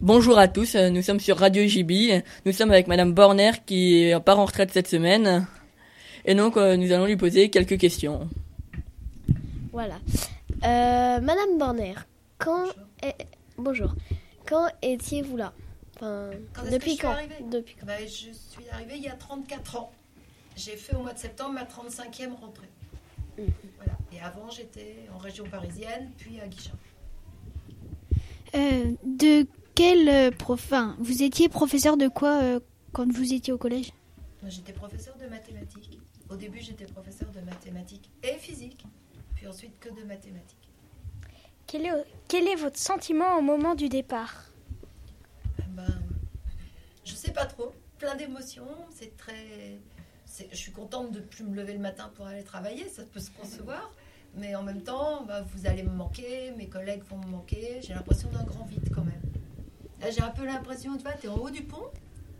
Bonjour à tous, nous sommes sur Radio JB. Nous sommes avec Madame Borner qui part en retraite cette semaine. Et donc euh, nous allons lui poser quelques questions. Voilà. Euh, Madame Borner, quand Bonjour. est- bonjour. Quand étiez-vous là? Enfin, Quand depuis que je suis quand? arrivée? Depuis quand? Bah, Je suis arrivée il y a 34 ans. J'ai fait au mois de septembre ma 35e rentrée. Mhm. Voilà. Et avant, j'étais en région parisienne, puis à Guichin. Euh, de quel euh, prof... enfin, vous étiez professeur de quoi euh, quand vous étiez au collège? J'étais professeur de mathématiques. Au début, j'étais professeur de mathématiques et physique. Puis ensuite, que de mathématiques. Quel est, quel est votre sentiment au moment du départ? Ben, je sais pas trop. Plein d'émotions. C'est très. c'est- Je suis contente de plus me lever le matin pour aller travailler. Ça peut se concevoir. Mais en même temps, bah, vous allez me manquer. Mes collègues vont me manquer. J'ai l'impression d'un grand vide quand même. Là, j'ai un peu l'impression, tu vois, tu es en haut du pont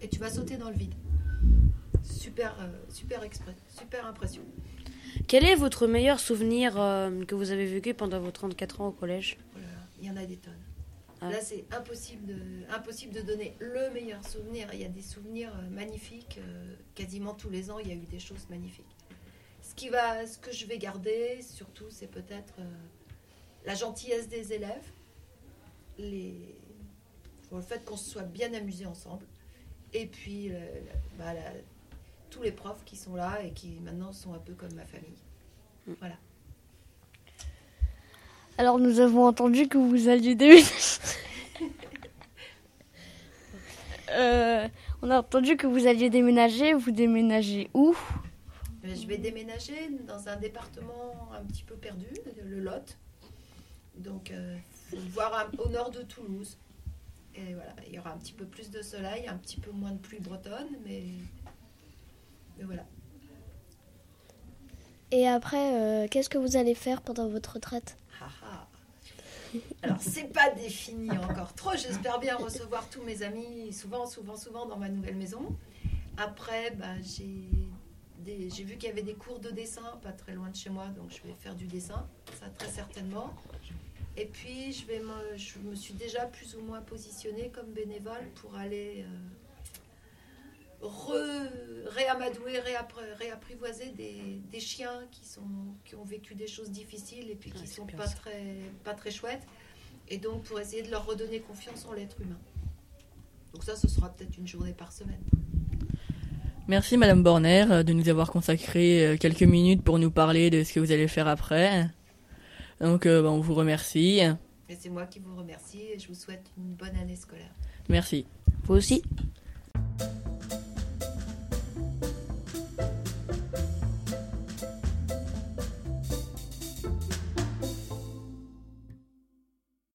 et tu vas sauter dans le vide. Super, euh, super exprès, super impression. Quel est votre meilleur souvenir euh, que vous avez vécu pendant vos 34 ans au collège? Oh là là, il y en a des tonnes. Ah. Là, c'est impossible de, impossible de donner le meilleur souvenir. Il y a des souvenirs euh, magnifiques. euh, quasiment tous les ans, il y a eu des choses magnifiques. Ce, qui va, ce que je vais garder, surtout, c'est peut-être la gentillesse des élèves, les, le fait qu'on se soit bien amusés ensemble, et puis le- bah, la- tous les profs qui sont là et qui maintenant sont un peu comme ma famille. Voilà. Alors nous avons entendu que vous alliez déménager. Euh, on a entendu que vous alliez déménager. Vous déménagez où? Euh, Je vais déménager dans un département un petit peu perdu, le Lot. Donc, euh, voir un- au nord de Toulouse. Et voilà, il y aura un petit peu plus de soleil, un petit peu moins de pluie bretonne, mais, mais voilà. Et après, euh, qu'est-ce que vous allez faire pendant votre retraite? Ah, ah. Alors, c'est pas défini encore trop. J'espère bien recevoir tous mes amis souvent, souvent, souvent dans ma nouvelle maison. Après, bah, j'ai vu qu'il y avait des cours de dessin pas très loin de chez moi, donc je vais faire du dessin, ça très certainement. Et puis, je, vais me, je me suis déjà plus ou moins positionnée comme bénévole pour aller euh, re- réamadouer, réappr- réapprivoiser des, des chiens qui, sont, qui ont vécu des choses difficiles et puis qui Ouais, c'est sont pas ça. très, pas très chouettes. Et donc, pour essayer de leur redonner confiance en l'être humain. Donc ça, ce sera peut-être une journée par semaine. Merci Madame Borner euh, de nous avoir consacré euh, quelques minutes pour nous parler de ce que vous allez faire après. Donc euh, bah, on vous remercie. Et c'est moi qui vous remercie et je vous souhaite une bonne année scolaire. Merci. Vous aussi